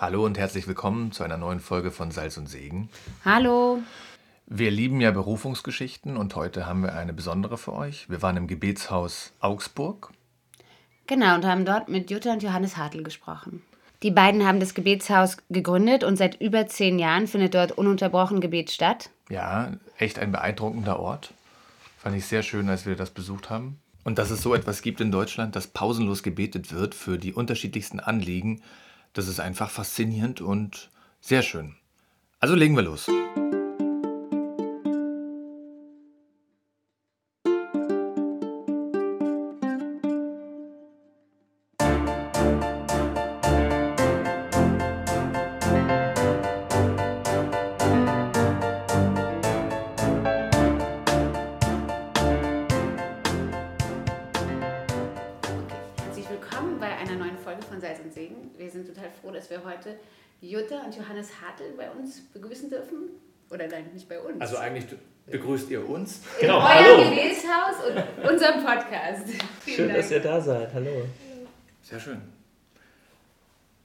Hallo und herzlich willkommen zu einer neuen Folge von Salz und Segen. Hallo. Wir lieben ja Berufungsgeschichten und heute haben wir eine besondere für euch. Wir waren im Gebetshaus Augsburg. Genau, und haben dort mit Jutta und Johannes Hartl gesprochen. Die beiden haben das Gebetshaus gegründet und seit über zehn Jahren findet dort ununterbrochen Gebet statt. Ja, echt ein beeindruckender Ort. Fand ich sehr schön, als wir das besucht haben. Und dass es so etwas gibt in Deutschland, dass pausenlos gebetet wird für die unterschiedlichsten Anliegen, das ist einfach faszinierend und sehr schön. Also legen wir los. Uns begrüßen dürfen. Oder nein, nicht bei uns. Also eigentlich begrüßt ihr uns. Genau, In hallo. Gebetshaus und unserem Podcast. schön, Dank. dass ihr da seid. Hallo. Sehr schön.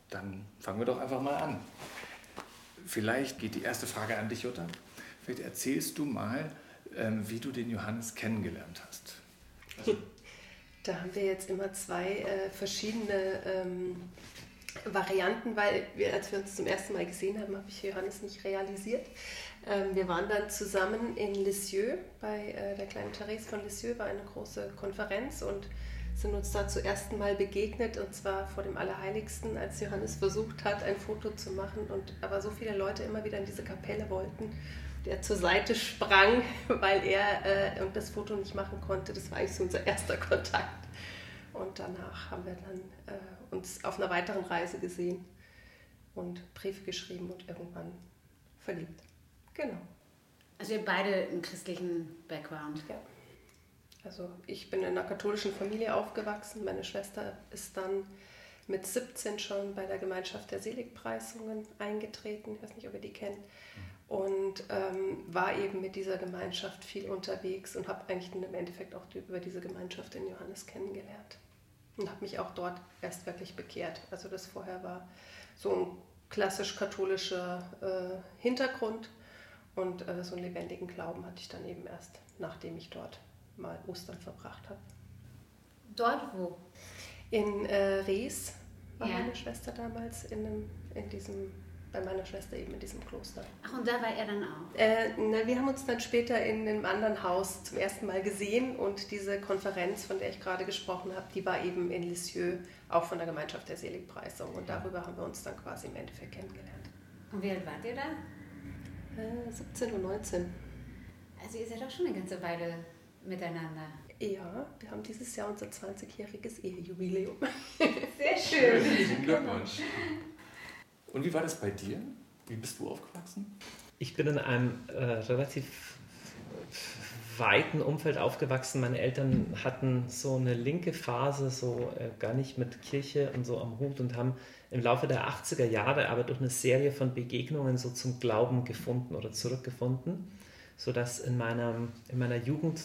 Dann fangen wir doch einfach mal an. Vielleicht geht die erste Frage an dich, Jutta. Vielleicht erzählst du mal, ähm, wie du den Johannes kennengelernt hast. Also da haben wir jetzt immer zwei äh, verschiedene ähm, Varianten, weil wir, als wir uns zum ersten Mal gesehen haben, habe ich Johannes nicht realisiert. Ähm, wir waren dann zusammen in Lisieux, bei äh, der kleinen Therese von Lisieux, war eine große Konferenz und sind uns da zum ersten Mal begegnet und zwar vor dem Allerheiligsten, als Johannes versucht hat, ein Foto zu machen und aber so viele Leute immer wieder in diese Kapelle wollten, der zur Seite sprang, weil er äh, das Foto nicht machen konnte. Das war eigentlich so unser erster Kontakt. Und danach haben wir dann äh, uns auf einer weiteren Reise gesehen und Briefe geschrieben und irgendwann verliebt. Genau. Also ihr beide einen christlichen Background. Ja. Also ich bin in einer katholischen Familie aufgewachsen. Meine Schwester ist dann mit 17 schon bei der Gemeinschaft der Seligpreisungen eingetreten. Ich weiß nicht, ob ihr die kennt. Und ähm, war eben mit dieser Gemeinschaft viel unterwegs und habe eigentlich im Endeffekt auch über diese Gemeinschaft den Johannes kennengelernt und habe mich auch dort erst wirklich bekehrt. Also das vorher war so ein klassisch katholischer äh, Hintergrund und äh, so einen lebendigen Glauben hatte ich dann eben erst, nachdem ich dort mal Ostern verbracht habe. Dort wo? In äh, Rees war ja. meine Schwester damals in, einem, in diesem bei meiner Schwester eben in diesem Kloster. Ach, und da war er dann auch? Äh, na, wir haben uns dann später in einem anderen Haus zum ersten Mal gesehen und diese Konferenz, von der ich gerade gesprochen habe, die war eben in Lisieux, auch von der Gemeinschaft der Seligpreisung. Und darüber haben wir uns dann quasi im Endeffekt kennengelernt. Und wie alt wart ihr da? Äh, 17 und 19. Also ihr seid auch schon eine ganze Weile miteinander. Ja, wir haben dieses Jahr unser 20-jähriges Ehejubiläum. Sehr schön. Glückwunsch. Und wie war das bei dir? Wie bist du aufgewachsen? Ich bin in einem äh, relativ weiten Umfeld aufgewachsen. Meine Eltern hatten so eine linke Phase, so äh, gar nicht mit Kirche und so am Hut und haben im Laufe der 80er Jahre aber durch eine Serie von Begegnungen so zum Glauben gefunden oder zurückgefunden, sodass in meiner, in meiner Jugend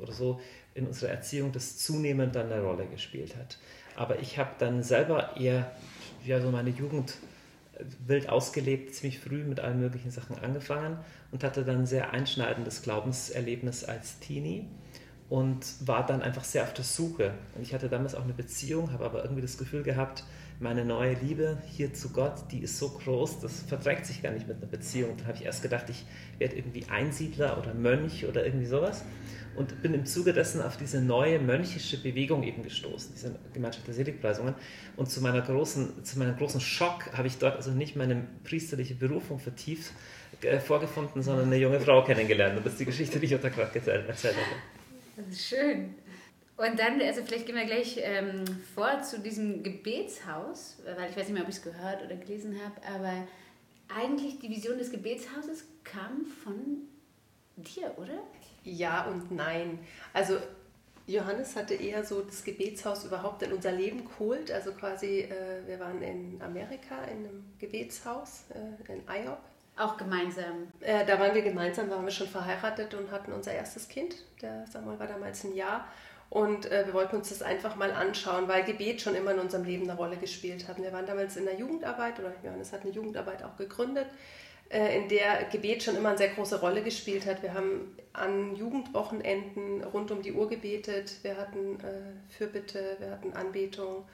oder so in unserer Erziehung das zunehmend dann eine Rolle gespielt hat. Aber ich habe dann selber eher ja, so meine Jugend wild ausgelebt, ziemlich früh mit allen möglichen Sachen angefangen und hatte dann ein sehr einschneidendes Glaubenserlebnis als Teenie und war dann einfach sehr auf der Suche. Und ich hatte damals auch eine Beziehung, habe aber irgendwie das Gefühl gehabt, meine neue Liebe hier zu Gott, die ist so groß, das verträgt sich gar nicht mit einer Beziehung. Dann habe ich erst gedacht, ich werde irgendwie Einsiedler oder Mönch oder irgendwie sowas und bin im Zuge dessen auf diese neue mönchische Bewegung eben gestoßen, diese Gemeinschaft der Seligpreisungen. Und zu, meiner großen, zu meinem großen Schock habe ich dort also nicht meine priesterliche Berufung vertieft äh, vorgefunden, sondern eine junge Frau kennengelernt. Und das ist die Geschichte, die ich unter gerade erzählt habe. Das ist schön. Und dann, also vielleicht gehen wir gleich ähm, vor zu diesem Gebetshaus, weil ich weiß nicht mehr, ob ich es gehört oder gelesen habe, aber eigentlich die Vision des Gebetshauses kam von dir, oder? Ja und nein. Also Johannes hatte eher so das Gebetshaus überhaupt in unser Leben geholt. Also quasi, äh, wir waren in Amerika in einem Gebetshaus äh, in IOP. Auch gemeinsam? Äh, da waren wir gemeinsam, waren wir schon verheiratet und hatten unser erstes Kind. Der Samuel war damals ein Jahr. Und äh, wir wollten uns das einfach mal anschauen, weil Gebet schon immer in unserem Leben eine Rolle gespielt hat. Wir waren damals in der Jugendarbeit, oder Johannes hat eine Jugendarbeit auch gegründet, in der Gebet schon immer eine sehr große Rolle gespielt hat. Wir haben an Jugendwochenenden rund um die Uhr gebetet, wir hatten äh, Fürbitte, wir hatten Anbetung.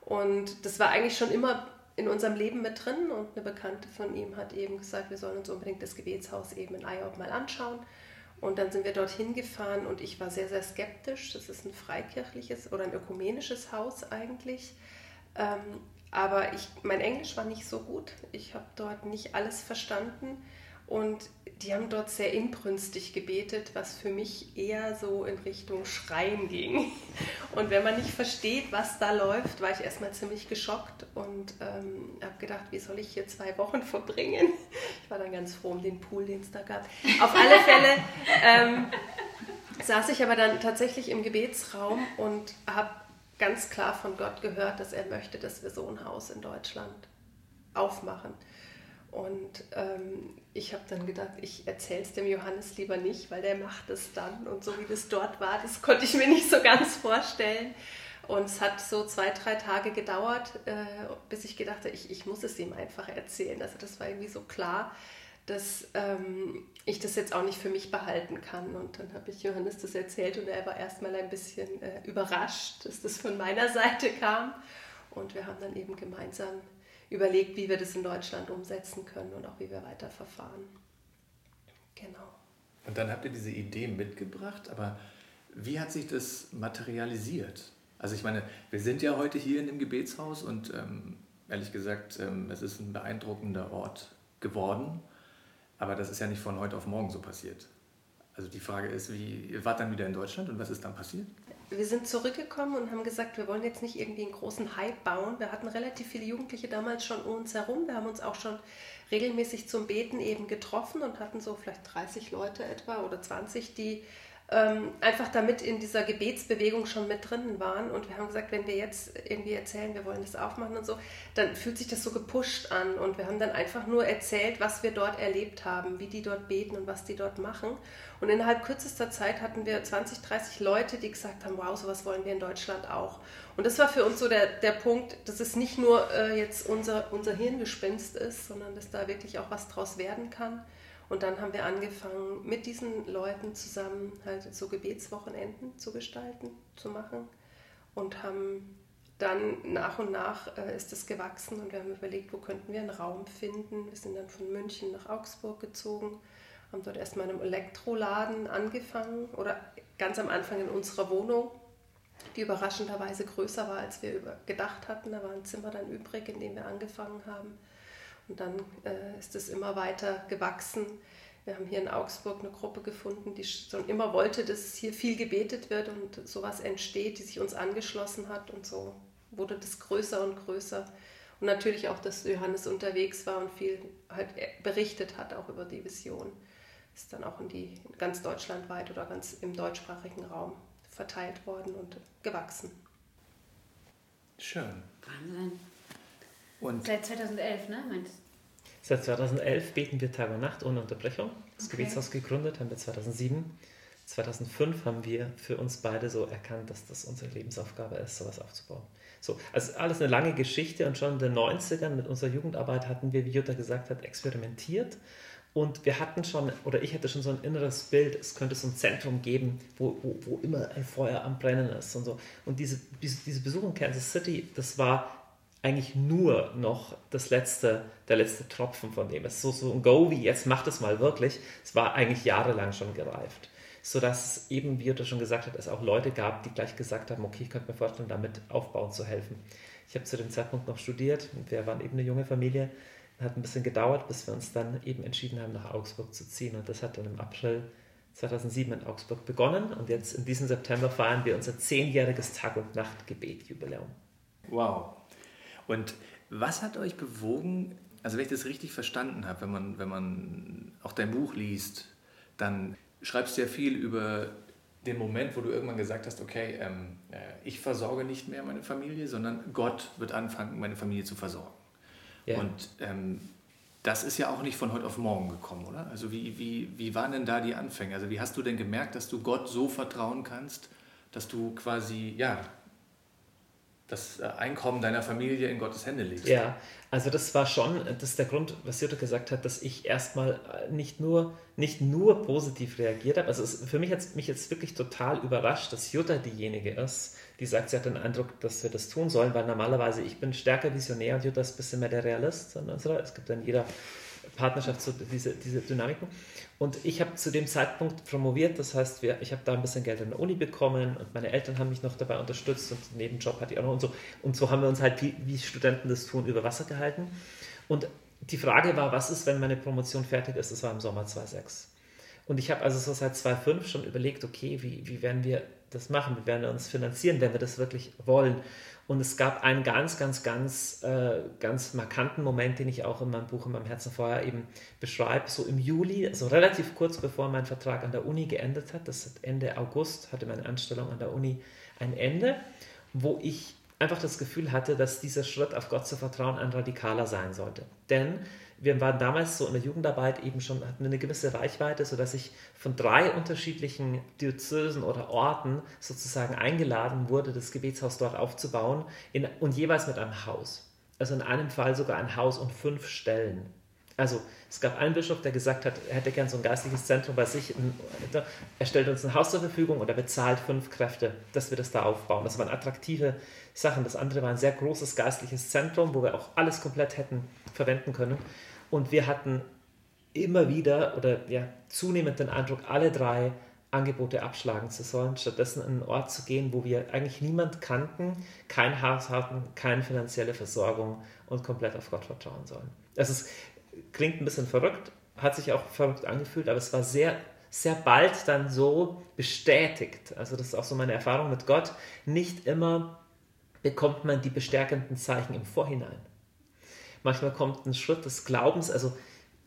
Und das war eigentlich schon immer in unserem Leben mit drin. Und eine Bekannte von ihm hat eben gesagt, wir sollen uns unbedingt das Gebetshaus eben in Eyob mal anschauen. Und dann sind wir dorthin gefahren und ich war sehr, sehr skeptisch. Das ist ein freikirchliches oder ein ökumenisches Haus eigentlich. Ähm, aber ich, mein Englisch war nicht so gut. Ich habe dort nicht alles verstanden. Und die haben dort sehr inbrünstig gebetet, was für mich eher so in Richtung Schreien ging. Und wenn man nicht versteht, was da läuft, war ich erstmal ziemlich geschockt und ähm, habe gedacht, wie soll ich hier zwei Wochen verbringen? Ich war dann ganz froh um den Pool, den es da gab. Auf alle Fälle ähm, saß ich aber dann tatsächlich im Gebetsraum und habe ganz klar von Gott gehört, dass er möchte, dass wir so ein Haus in Deutschland aufmachen. Und ähm, ich habe dann gedacht, ich erzähle es dem Johannes lieber nicht, weil der macht es dann. Und so wie das dort war, das konnte ich mir nicht so ganz vorstellen. Und es hat so zwei, drei Tage gedauert, äh, bis ich gedacht habe, ich, ich muss es ihm einfach erzählen. Also das war irgendwie so klar, dass ähm, ich das jetzt auch nicht für mich behalten kann. Und dann habe ich Johannes das erzählt und er war erstmal ein bisschen äh, überrascht, dass das von meiner Seite kam. Und wir haben dann eben gemeinsam überlegt, wie wir das in Deutschland umsetzen können und auch wie wir weiter verfahren. Genau. Und dann habt ihr diese Idee mitgebracht, aber wie hat sich das materialisiert? Also ich meine, wir sind ja heute hier in dem Gebetshaus und ähm, ehrlich gesagt, ähm, es ist ein beeindruckender Ort geworden, aber das ist ja nicht von heute auf morgen so passiert. Also die Frage ist, wie, ihr wart dann wieder in Deutschland und was ist dann passiert? wir sind zurückgekommen und haben gesagt, wir wollen jetzt nicht irgendwie einen großen Hype bauen. Wir hatten relativ viele Jugendliche damals schon um uns herum. Wir haben uns auch schon regelmäßig zum Beten eben getroffen und hatten so vielleicht 30 Leute etwa oder 20, die ähm, einfach damit in dieser Gebetsbewegung schon mit drinnen waren. Und wir haben gesagt, wenn wir jetzt irgendwie erzählen, wir wollen das aufmachen und so, dann fühlt sich das so gepusht an. Und wir haben dann einfach nur erzählt, was wir dort erlebt haben, wie die dort beten und was die dort machen. Und innerhalb kürzester Zeit hatten wir 20, 30 Leute, die gesagt haben, wow, sowas wollen wir in Deutschland auch. Und das war für uns so der, der Punkt, dass es nicht nur äh, jetzt unser, unser Hirngespinst ist, sondern dass da wirklich auch was draus werden kann. Und dann haben wir angefangen, mit diesen Leuten zusammen halt so Gebetswochenenden zu gestalten, zu machen und haben dann nach und nach äh, ist es gewachsen und wir haben überlegt, wo könnten wir einen Raum finden. Wir sind dann von München nach Augsburg gezogen, haben dort erstmal in einem Elektroladen angefangen oder ganz am Anfang in unserer Wohnung, die überraschenderweise größer war, als wir gedacht hatten. Da war ein Zimmer dann übrig, in dem wir angefangen haben. Und dann äh, ist es immer weiter gewachsen. Wir haben hier in Augsburg eine Gruppe gefunden, die schon immer wollte, dass hier viel gebetet wird und sowas entsteht, die sich uns angeschlossen hat. Und so wurde das größer und größer. Und natürlich auch, dass Johannes unterwegs war und viel halt berichtet hat, auch über die Vision. Ist dann auch in die ganz deutschlandweit oder ganz im deutschsprachigen Raum verteilt worden und gewachsen. Schön. Wahnsinn. Und Seit 2011, ne? Meinst Seit 2011 beten wir Tag und Nacht ohne Unterbrechung. Das okay. Gebetshaus gegründet haben wir 2007. 2005 haben wir für uns beide so erkannt, dass das unsere Lebensaufgabe ist, sowas aufzubauen. So, also alles eine lange Geschichte und schon in den 90ern mit unserer Jugendarbeit hatten wir, wie Jutta gesagt hat, experimentiert und wir hatten schon, oder ich hatte schon so ein inneres Bild, es könnte so ein Zentrum geben, wo, wo, wo immer ein Feuer am Brennen ist und so. Und diese, diese Besuch in Kansas City, das war eigentlich nur noch das letzte, der letzte Tropfen von dem. Es ist so, so ein Go wie jetzt macht es mal wirklich. Es war eigentlich jahrelang schon gereift. Sodass eben, wie Jutta schon gesagt hat, es auch Leute gab, die gleich gesagt haben, okay, ich könnte mir vorstellen, damit aufbauen zu helfen. Ich habe zu dem Zeitpunkt noch studiert und wir waren eben eine junge Familie. Hat ein bisschen gedauert, bis wir uns dann eben entschieden haben, nach Augsburg zu ziehen. Und das hat dann im April 2007 in Augsburg begonnen. Und jetzt in diesem September feiern wir unser zehnjähriges Tag- und Nacht-Gebet-Jubiläum. Wow, und was hat euch bewogen, also wenn ich das richtig verstanden habe, wenn man, wenn man auch dein Buch liest, dann schreibst du ja viel über den Moment, wo du irgendwann gesagt hast, okay, ähm, äh, ich versorge nicht mehr meine Familie, sondern Gott wird anfangen, meine Familie zu versorgen. Ja. Und ähm, das ist ja auch nicht von heute auf morgen gekommen, oder? Also wie, wie, wie waren denn da die Anfänge? Also wie hast du denn gemerkt, dass du Gott so vertrauen kannst, dass du quasi, ja, das äh, Einkommen deiner Familie in Gottes Hände legst. Ja, also das war schon, das ist der Grund, was Jutta gesagt hat, dass ich erstmal äh, nicht nur, nicht nur positiv reagiert habe. Also es, für mich hat mich jetzt wirklich total überrascht, dass Jutta diejenige ist, die sagt, sie hat den Eindruck, dass wir das tun sollen, weil normalerweise ich bin stärker Visionär und Jutta ist ein bisschen mehr der Realist. Es gibt in jeder Partnerschaft so diese, diese Dynamiken. Und ich habe zu dem Zeitpunkt promoviert, das heißt, wir, ich habe da ein bisschen Geld an der Uni bekommen und meine Eltern haben mich noch dabei unterstützt und einen Nebenjob hatte ich auch noch und so. Und so haben wir uns halt, wie, wie Studenten das tun, über Wasser gehalten. Und die Frage war, was ist, wenn meine Promotion fertig ist? Das war im Sommer 2006. Und ich habe also so seit 2005 schon überlegt, okay, wie, wie werden wir das machen? Wie werden wir uns finanzieren, wenn wir das wirklich wollen? Und es gab einen ganz, ganz, ganz, äh, ganz markanten Moment, den ich auch in meinem Buch in meinem Herzen vorher eben beschreibe. So im Juli, also relativ kurz bevor mein Vertrag an der Uni geendet hat, das Ende August, hatte meine Anstellung an der Uni ein Ende, wo ich einfach das Gefühl hatte, dass dieser Schritt auf Gott zu vertrauen ein radikaler sein sollte. Denn wir waren damals so in der Jugendarbeit eben schon, hatten eine gewisse Reichweite, sodass ich von drei unterschiedlichen Diözesen oder Orten sozusagen eingeladen wurde, das Gebetshaus dort aufzubauen in, und jeweils mit einem Haus. Also in einem Fall sogar ein Haus und fünf Stellen. Also es gab einen Bischof, der gesagt hat, er hätte gern so ein geistliches Zentrum bei sich. Er stellt uns ein Haus zur Verfügung und er bezahlt fünf Kräfte, dass wir das da aufbauen. Das waren attraktive Sachen. Das andere war ein sehr großes geistliches Zentrum, wo wir auch alles komplett hätten verwenden können. Und wir hatten immer wieder oder ja, zunehmend den Eindruck, alle drei Angebote abschlagen zu sollen, stattdessen an einen Ort zu gehen, wo wir eigentlich niemand kannten, kein Haus hatten, keine finanzielle Versorgung und komplett auf Gott vertrauen sollen. Also es klingt ein bisschen verrückt, hat sich auch verrückt angefühlt, aber es war sehr, sehr bald dann so bestätigt. Also das ist auch so meine Erfahrung mit Gott. Nicht immer bekommt man die bestärkenden Zeichen im Vorhinein. Manchmal kommt ein Schritt des Glaubens, also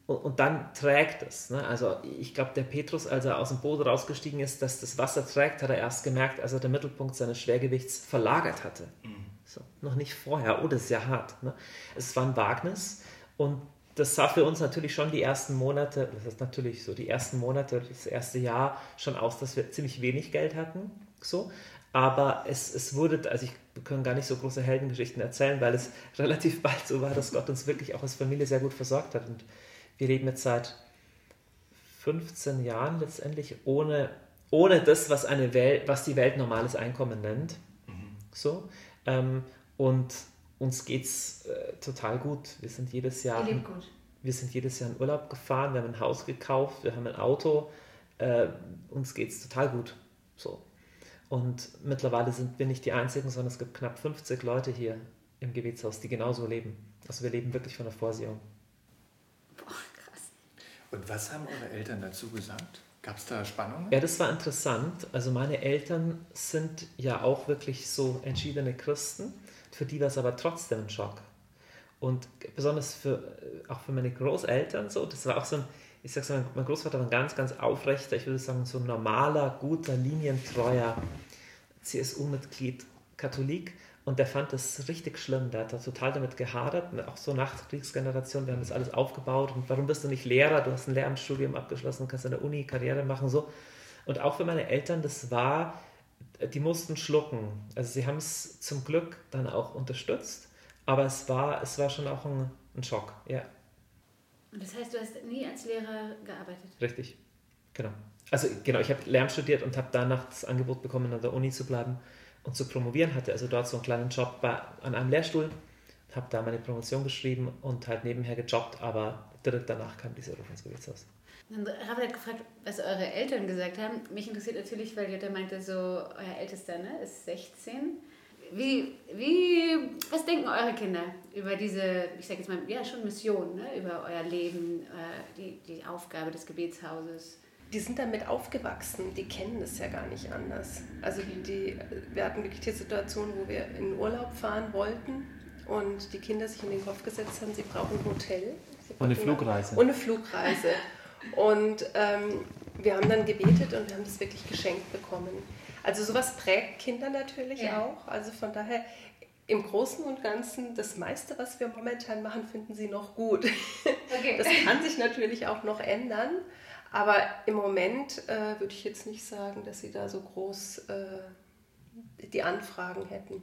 und, dann trägt es. Ne? Also ich glaube, der Petrus, als er aus dem Boot rausgestiegen ist, dass das Wasser trägt, hat er erst gemerkt, als er den Mittelpunkt seines Schwergewichts verlagert hatte. Mhm. So, noch nicht vorher. Oh, das ist ja hart. Ne? Es war ein Wagnis und das sah für uns natürlich schon die ersten Monate, das ist natürlich so die ersten Monate, das erste Jahr schon aus, dass wir ziemlich wenig Geld hatten. So. Aber es, es wurde, also ich, wir können gar nicht so große Heldengeschichten erzählen, weil es relativ bald so war, dass Gott uns wirklich auch als Familie sehr gut versorgt hat. Und wir leben jetzt seit 15 Jahren letztendlich ohne, ohne das, was, eine Welt, was die Welt normales Einkommen nennt. Mhm. So. Ähm, und uns geht es äh, total gut. Wir sind jedes Jahr. gut. Wir sind jedes Jahr in Urlaub gefahren, wir haben ein Haus gekauft, wir haben ein Auto. Äh, uns geht es total gut. So. Und mittlerweile sind wir nicht die Einzigen, sondern es gibt knapp 50 Leute hier im Gebetshaus, die genauso leben. Also wir leben wirklich von der Vorsehung. Boah, krass. Und was haben eure Eltern dazu gesagt? Gab es da Spannungen? Ja, das war interessant. Also meine Eltern sind ja auch wirklich so entschiedene Christen. Für die war es aber trotzdem ein Schock. Und besonders für, auch für meine Großeltern so, das war auch so ein, ich sag so, mein Großvater war ein ganz, ganz aufrechter, ich würde sagen, so ein normaler, guter, linientreuer CSU-Mitglied, Katholik. Und der fand das richtig schlimm. Der hat da total damit gehadert. Auch so Nachkriegsgeneration, wir haben das alles aufgebaut. Und warum bist du nicht Lehrer? Du hast ein Lehramtsstudium abgeschlossen, kannst an der Uni Karriere machen. so. Und auch für meine Eltern, das war, die mussten schlucken. Also sie haben es zum Glück dann auch unterstützt. Aber es war, es war schon auch ein, ein Schock, ja. Und das heißt, du hast nie als Lehrer gearbeitet? Richtig, genau. Also genau, ich habe Lärm studiert und habe danach das Angebot bekommen, an der Uni zu bleiben und zu promovieren. Hatte also dort so einen kleinen Job bei, an einem Lehrstuhl, habe da meine Promotion geschrieben und halt nebenher gejobbt, aber direkt danach kam dieser Ruf ins Gewichtshaus. Raphael hat gefragt, was eure Eltern gesagt haben. Mich interessiert natürlich, weil Jutta meinte, so euer Ältester ne, ist 16 wie, wie, was denken eure Kinder über diese, ich sage jetzt mal, ja schon Mission, ne? über euer Leben, äh, die, die Aufgabe des Gebetshauses? Die sind damit aufgewachsen, die kennen es ja gar nicht anders. Also die, die, wir hatten wirklich die Situation, wo wir in Urlaub fahren wollten und die Kinder sich in den Kopf gesetzt haben, sie brauchen ein Hotel. Und eine Flugreise. Und eine Flugreise. Und ähm, wir haben dann gebetet und wir haben das wirklich geschenkt bekommen. Also sowas prägt Kinder natürlich ja. auch. Also von daher im Großen und Ganzen das meiste, was wir momentan machen, finden sie noch gut. Okay. Das kann sich natürlich auch noch ändern. Aber im Moment äh, würde ich jetzt nicht sagen, dass sie da so groß äh, die Anfragen hätten.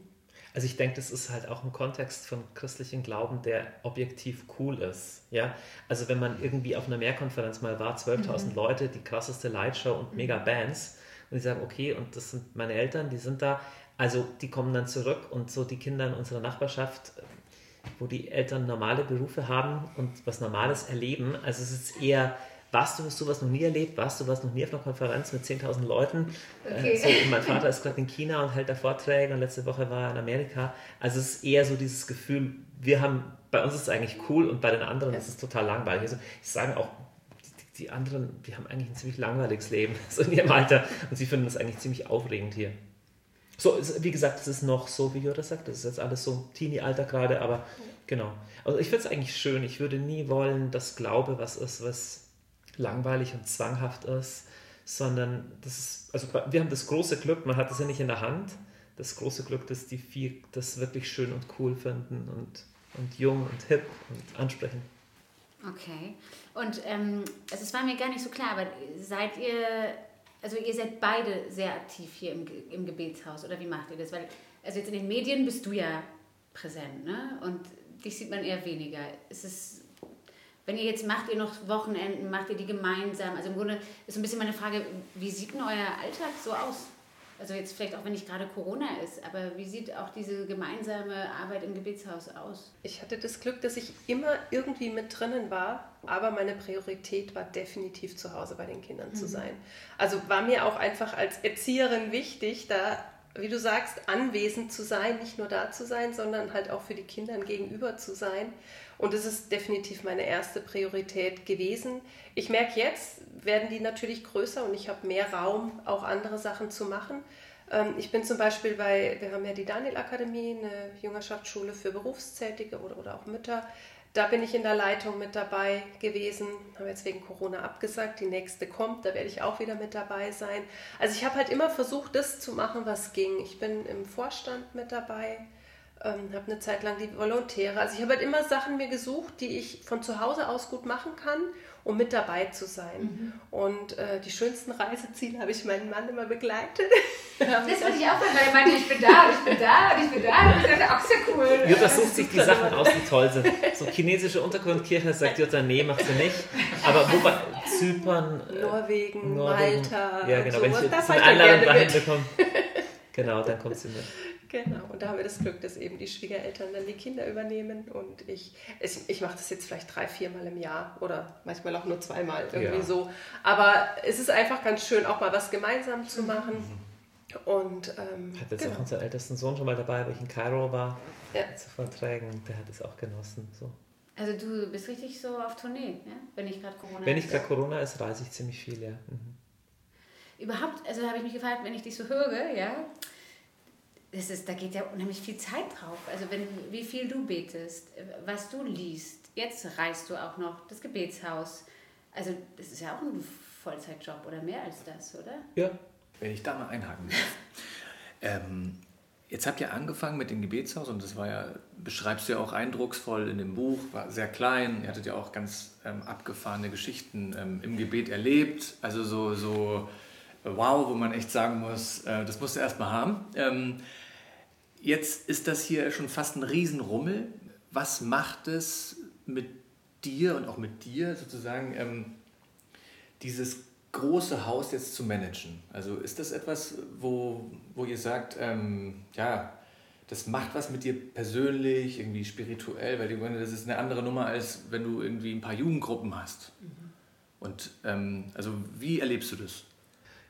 Also ich denke, das ist halt auch ein Kontext von christlichem Glauben, der objektiv cool ist. Ja? Also wenn man irgendwie auf einer Mehrkonferenz mal war, 12.000 mhm. Leute, die krasseste Lightshow und mega Bands und die sagen, okay, und das sind meine Eltern, die sind da, also die kommen dann zurück und so die Kinder in unserer Nachbarschaft, wo die Eltern normale Berufe haben und was Normales erleben, also es ist eher warst du, hast du was noch nie erlebt? Warst du was noch nie auf einer Konferenz mit 10.000 Leuten? Äh, okay. Äh, so, mein Vater ist gerade in China und hält da Vorträge und letzte Woche war er in Amerika. Also es ist eher so dieses Gefühl, wir haben, bei uns ist es eigentlich cool und bei den anderen ja. ist es total langweilig. Also ich sage auch, die, die, anderen, die haben eigentlich ein ziemlich langweiliges Leben, so in ihrem Alter und sie finden das eigentlich ziemlich aufregend hier. So, wie gesagt, es ist noch so, wie Jutta sagt, das ist jetzt alles so Teenie-Alter gerade, aber genau. Also ich finde es eigentlich schön. Ich würde nie wollen, dass Glaube was ist, was langweilig und zwanghaft ist, sondern das ist, also wir haben das große Glück, man hat das ja nicht in der Hand, das große Glück, dass die vier das wirklich schön und cool finden und, und jung und hip und ansprechend. Okay. Und ähm, also es war mir gar nicht so klar, aber seid ihr, also ihr seid beide sehr aktiv hier im, im Gebetshaus oder wie macht ihr das? Weil, also jetzt in den Medien bist du ja präsent, ne? Und dich sieht man eher weniger. Ist es wenn ihr jetzt macht ihr noch Wochenenden, macht ihr die gemeinsam? Also im Grunde ist ein bisschen meine Frage, wie sieht denn euer Alltag so aus? Also jetzt vielleicht auch, wenn nicht gerade Corona ist, aber wie sieht auch diese gemeinsame Arbeit im Gebetshaus aus? Ich hatte das Glück, dass ich immer irgendwie mit drinnen war, aber meine Priorität war definitiv zu Hause bei den Kindern mhm. zu sein. Also war mir auch einfach als Erzieherin wichtig, da wie du sagst, anwesend zu sein, nicht nur da zu sein, sondern halt auch für die Kinder gegenüber zu sein. Und das ist definitiv meine erste Priorität gewesen. Ich merke jetzt, werden die natürlich größer und ich habe mehr Raum, auch andere Sachen zu machen. Ähm, ich bin zum Beispiel bei, wir haben ja die Daniel-Akademie, eine Jüngerschaftsschule für Berufstätige oder, oder auch Mütter. Da bin ich in der Leitung mit dabei gewesen, habe jetzt wegen Corona abgesagt, die nächste kommt, da werde ich auch wieder mit dabei sein. Also ich habe halt immer versucht, das zu machen, was ging. Ich bin im Vorstand mit dabei, ähm, habe eine Zeit lang die Volontäre. Also ich habe halt immer Sachen mir gesucht, die ich von zu Hause aus gut machen kann, um mit dabei zu sein. Mhm. Und äh, die schönsten Reiseziele habe ich meinen Mann immer begleitet. das wollte ich auch sagen, weil er meinte, ich bin da, ich bin da und ich bin da. Und ich dachte, auch sehr cool. Jutta sucht sich die Sachen aus, die toll sind. So chinesische Untergrundkirche sagt Jutta, nee, macht sie nicht. Aber wobei, Zypern, äh, Norwegen, Norwegen, Malta. Ja, genau, wenn ich eine Einladung dahin bekomme. Genau, dann kommt sie mit. Genau, und da haben wir das Glück, dass eben die Schwiegereltern dann die Kinder übernehmen und ich, ich, ich mache das jetzt vielleicht drei, viermal im Jahr oder manchmal auch nur zweimal irgendwie ja. so. Aber es ist einfach ganz schön, auch mal was gemeinsam zu machen. Mhm. Und, ähm, hat jetzt genau. auch unseren ältesten Sohn schon mal dabei, wo ich in Kairo war, ja. zu Vorträgen, der hat es auch genossen. So. Also du bist richtig so auf Tournee, ja? wenn nicht gerade Corona Wenn nicht gerade Corona ist, reise ich ziemlich viel, ja. Mhm. Überhaupt, also habe ich mich gefragt, wenn ich dich so höre, ja, das ist, da geht ja unheimlich viel Zeit drauf. Also wenn, wie viel du betest, was du liest. Jetzt reist du auch noch das Gebetshaus. Also das ist ja auch ein Vollzeitjob oder mehr als das, oder? Ja. Wenn ich da mal einhaken darf. ähm, jetzt habt ihr angefangen mit dem Gebetshaus und das war ja, beschreibst du ja auch eindrucksvoll in dem Buch, war sehr klein. Ihr hattet ja auch ganz ähm, abgefahrene Geschichten ähm, im Gebet erlebt. Also so, so wow, wo man echt sagen muss, äh, das musst du erstmal haben. Ähm, jetzt ist das hier schon fast ein Riesenrummel. Was macht es mit dir und auch mit dir sozusagen, ähm, dieses große Haus jetzt zu managen? Also ist das etwas, wo, wo ihr sagt, ähm, ja, das macht was mit dir persönlich, irgendwie spirituell, weil das ist eine andere Nummer, als wenn du irgendwie ein paar Jugendgruppen hast. Mhm. Und ähm, also wie erlebst du das?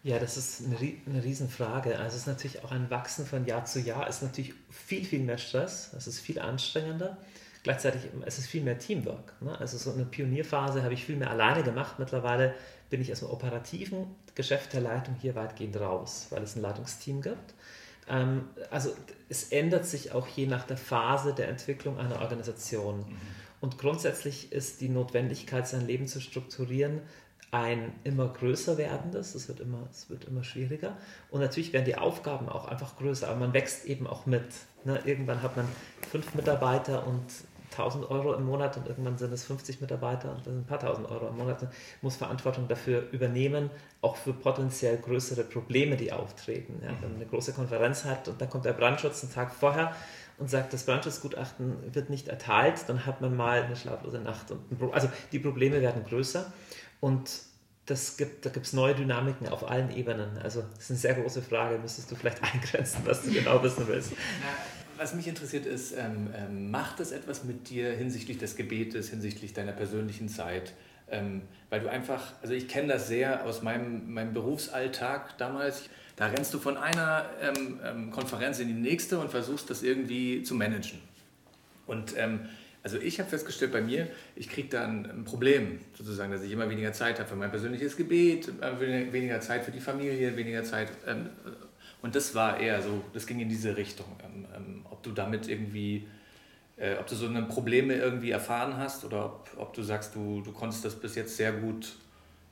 Ja, das ist eine, eine Riesenfrage. Also es ist natürlich auch ein Wachsen von Jahr zu Jahr. Es ist natürlich viel, viel mehr Stress. Es ist viel anstrengender. Gleichzeitig es ist viel mehr Teamwork. Ne? Also so eine Pionierphase habe ich viel mehr alleine gemacht. Mittlerweile bin ich aus dem operativen Geschäft der Leitung hier weitgehend raus, weil es ein Leitungsteam gibt. Ähm, also es ändert sich auch je nach der Phase der Entwicklung einer Organisation. Mhm. Und grundsätzlich ist die Notwendigkeit, sein Leben zu strukturieren, ein immer größer werdendes, es wird immer, es wird immer schwieriger. Und natürlich werden die Aufgaben auch einfach größer, aber man wächst eben auch mit. Ne? Irgendwann hat man fünf Mitarbeiter und 1000 Euro im Monat und irgendwann sind es 50 Mitarbeiter und das sind ein paar tausend Euro im Monat, muss Verantwortung dafür übernehmen, auch für potenziell größere Probleme, die auftreten. Ja, wenn man eine große Konferenz hat und dann kommt der Brandschutz einen Tag vorher und sagt, das Brandschutzgutachten wird nicht erteilt, dann hat man mal eine schlaflose Nacht. Und also die Probleme werden größer und das gibt, da gibt es neue Dynamiken auf allen Ebenen. Also das ist eine sehr große Frage. Müsstest du vielleicht eingrenzen, was du genau wissen willst? Was mich interessiert ist, ähm, ähm, macht es etwas mit dir hinsichtlich des Gebetes, hinsichtlich deiner persönlichen Zeit? Ähm, weil du einfach, also ich kenne das sehr aus meinem, meinem Berufsalltag damals. Da rennst du von einer ähm, ähm, Konferenz in die nächste und versuchst das irgendwie zu managen. Und ähm, also ich habe festgestellt bei mir, ich kriege dann ein Problem, sozusagen, dass ich immer weniger Zeit habe für mein persönliches Gebet, äh, weniger Zeit für die Familie, weniger Zeit. Ähm, und das war eher so, das ging in diese Richtung. Ähm, ähm, ob du damit irgendwie, äh, ob du so eine Probleme irgendwie erfahren hast oder ob, ob du sagst, du, du konntest das bis jetzt sehr gut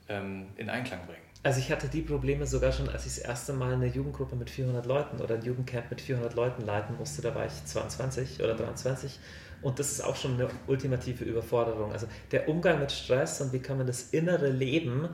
ähm, in Einklang bringen. Also ich hatte die Probleme sogar schon, als ich das erste Mal eine Jugendgruppe mit 400 Leuten oder ein Jugendcamp mit 400 Leuten leiten musste. Da war ich 22 oder 23 und das ist auch schon eine ultimative Überforderung. Also der Umgang mit Stress und wie kann man das innere Leben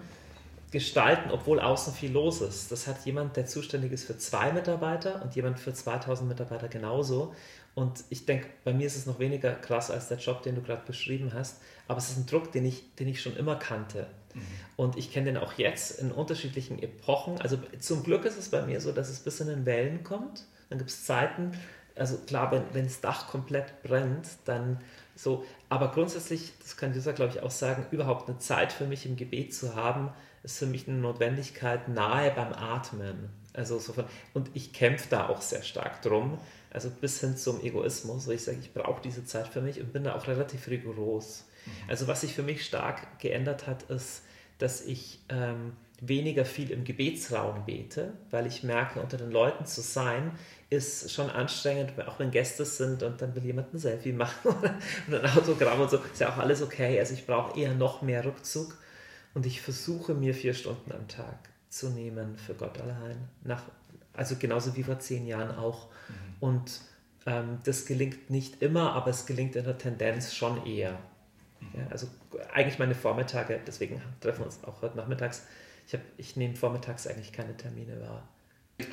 gestalten, obwohl außen viel los ist. Das hat jemand, der zuständig ist für zwei Mitarbeiter und jemand für 2000 Mitarbeiter genauso. Und ich denke, bei mir ist es noch weniger krass als der Job, den du gerade beschrieben hast. Aber es ist ein Druck, den ich, den ich schon immer kannte. Mhm. Und ich kenne den auch jetzt in unterschiedlichen Epochen. Also zum Glück ist es bei mir so, dass es bis in den Wellen kommt. Dann gibt es Zeiten, also klar, wenn, wenn das Dach komplett brennt, dann so. Aber grundsätzlich, das kann dieser, glaube ich, auch sagen, überhaupt eine Zeit für mich im Gebet zu haben, ist für mich eine Notwendigkeit nahe beim Atmen. Also so von, und ich kämpfe da auch sehr stark drum, also bis hin zum Egoismus, wo ich sage, ich brauche diese Zeit für mich und bin da auch relativ rigoros. Mhm. Also was sich für mich stark geändert hat, ist, dass ich ähm, weniger viel im Gebetsraum bete, weil ich merke, unter den Leuten zu sein, ist schon anstrengend, auch wenn Gäste sind und dann will jemand ein Selfie machen und ein Autogramm und so, ist ja auch alles okay. Also ich brauche eher noch mehr Rückzug und ich versuche mir vier Stunden am Tag zu nehmen für Gott allein. Nach, also genauso wie vor zehn Jahren auch. Mhm. Und ähm, das gelingt nicht immer, aber es gelingt in der Tendenz schon eher. Mhm. Ja, also eigentlich meine Vormittage, deswegen treffen wir uns auch heute nachmittags. Ich, hab, ich nehme vormittags eigentlich keine Termine wahr.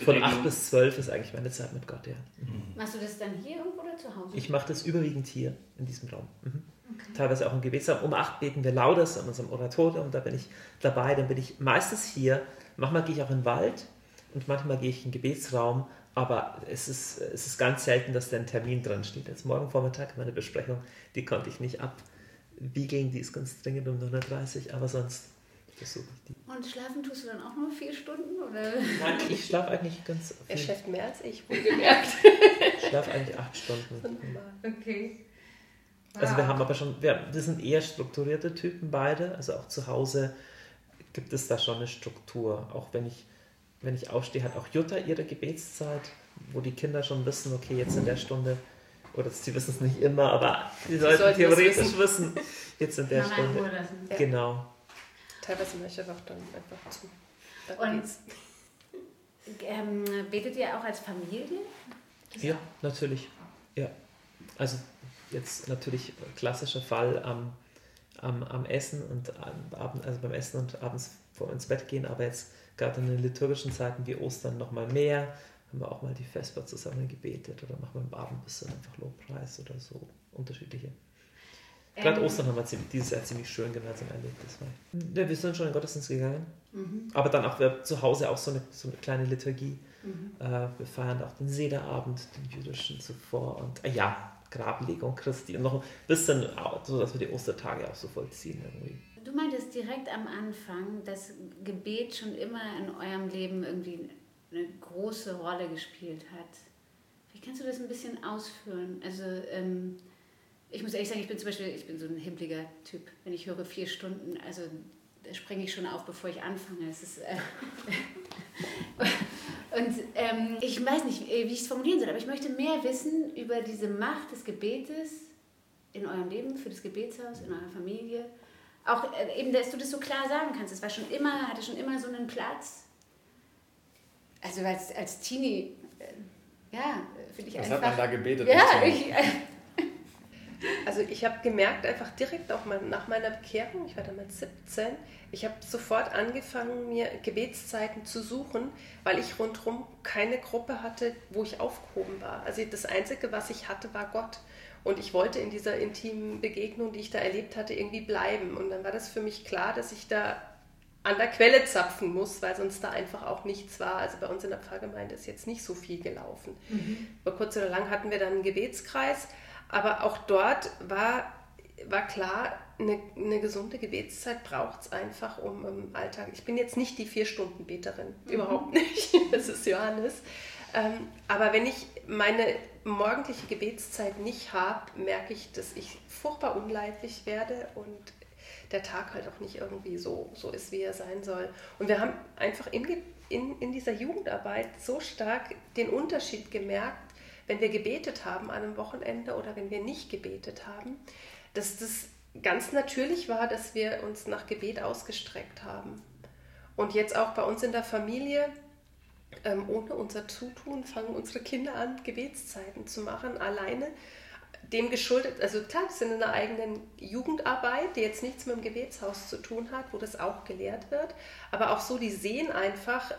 Von 8 bis 12 ist eigentlich meine Zeit mit Gott, ja. Mhm. Machst du das dann hier irgendwo oder zu Hause? Ich mache das überwiegend hier, in diesem Raum. Mhm. Okay. Teilweise auch im Gebetsraum. Um 8 beten wir Laudes an unserem Oratorium, da bin ich dabei. Dann bin ich meistens hier. Manchmal gehe ich auch in den Wald und manchmal gehe ich in den Gebetsraum. Aber es ist, es ist ganz selten, dass da ein Termin dran steht. Jetzt morgen Vormittag meine Besprechung, die konnte ich nicht abwiegeln, die ist ganz dringend um 9.30 Uhr, aber sonst versuche ich die. Und schlafen tust du dann auch nur vier Stunden? Oder? Nein, ich schlafe eigentlich ganz viel. Er schläft mehr als ich, wohlgemerkt. ich schlafe eigentlich acht Stunden. Okay. Wow. Also wir haben aber schon, wir, wir sind eher strukturierte Typen beide. Also auch zu Hause gibt es da schon eine Struktur. Auch wenn ich, wenn ich aufstehe, hat auch Jutta ihre Gebetszeit, wo die Kinder schon wissen, okay, jetzt in der Stunde, oder sie wissen es nicht immer, aber sie sollten theoretisch wissen. wissen. jetzt in der Stunde. Ja. Teilweise mache ich einfach dann einfach zu. Dann Und ähm, betet ihr auch als Familie? Ja, natürlich. Ja. Also jetzt natürlich klassischer Fall am, am, am Essen und am Abend, also beim Essen und abends vor ins Bett gehen, aber jetzt gerade in den liturgischen Zeiten wie Ostern noch mal mehr, haben wir auch mal die Vesper zusammen gebetet oder machen wir im Abend ein bisschen einfach Lobpreis oder so, unterschiedliche. Gerade ähm, Ostern haben wir dieses Jahr ziemlich schön gemeinsam erlebt. Das war, ja, wir sind schon in den Gottesdienst gegangen, mhm. aber dann auch wir zu Hause auch so eine, so eine kleine Liturgie. Mhm. Äh, wir feiern auch den Sederabend, den jüdischen zuvor und äh, ja, Grablegung Christi und noch ein bisschen, so dass wir die Ostertage auch so vollziehen irgendwie. Du meintest direkt am Anfang, dass Gebet schon immer in eurem Leben irgendwie eine große Rolle gespielt hat. Wie kannst du das ein bisschen ausführen? Also ähm, ich muss ehrlich sagen, ich bin zum Beispiel, ich bin so ein himpliger Typ. Wenn ich höre vier Stunden, also springe ich schon auf, bevor ich anfange. Es ist, äh Und ähm, ich weiß nicht, wie ich es formulieren soll, aber ich möchte mehr wissen über diese Macht des Gebetes in eurem Leben, für das Gebetshaus, in eurer Familie. Auch äh, eben, dass du das so klar sagen kannst. Es war schon immer, hatte schon immer so einen Platz. Also als, als Teenie, äh, ja, finde ich Was einfach... Was hat man da gebetet? Ja, ich, Also ich habe gemerkt, einfach direkt auch mal nach meiner Bekehrung, ich war damals 17, ich habe sofort angefangen, mir Gebetszeiten zu suchen, weil ich rundherum keine Gruppe hatte, wo ich aufgehoben war. Also das Einzige, was ich hatte, war Gott. Und ich wollte in dieser intimen Begegnung, die ich da erlebt hatte, irgendwie bleiben. Und dann war das für mich klar, dass ich da an der Quelle zapfen muss, weil sonst da einfach auch nichts war. Also bei uns in der Pfarrgemeinde ist jetzt nicht so viel gelaufen. Mhm. Über kurz oder lang hatten wir dann einen Gebetskreis, aber auch dort war, war klar, eine, eine gesunde Gebetszeit braucht es einfach, um im Alltag. Ich bin jetzt nicht die Vier-Stunden-Beterin, mhm. überhaupt nicht. Das ist Johannes. Ähm, aber wenn ich meine morgendliche Gebetszeit nicht habe, merke ich, dass ich furchtbar unleidlich werde und der Tag halt auch nicht irgendwie so, so ist, wie er sein soll. Und wir haben einfach in, in, in dieser Jugendarbeit so stark den Unterschied gemerkt, wenn wir gebetet haben an einem Wochenende oder wenn wir nicht gebetet haben, dass das ganz natürlich war, dass wir uns nach Gebet ausgestreckt haben. Und jetzt auch bei uns in der Familie, ähm, ohne unser Zutun, fangen unsere Kinder an, Gebetszeiten zu machen, alleine dem geschuldet, also klar, wir sind in einer eigenen Jugendarbeit, die jetzt nichts mit dem Gebetshaus zu tun hat, wo das auch gelehrt wird, aber auch so, die sehen einfach,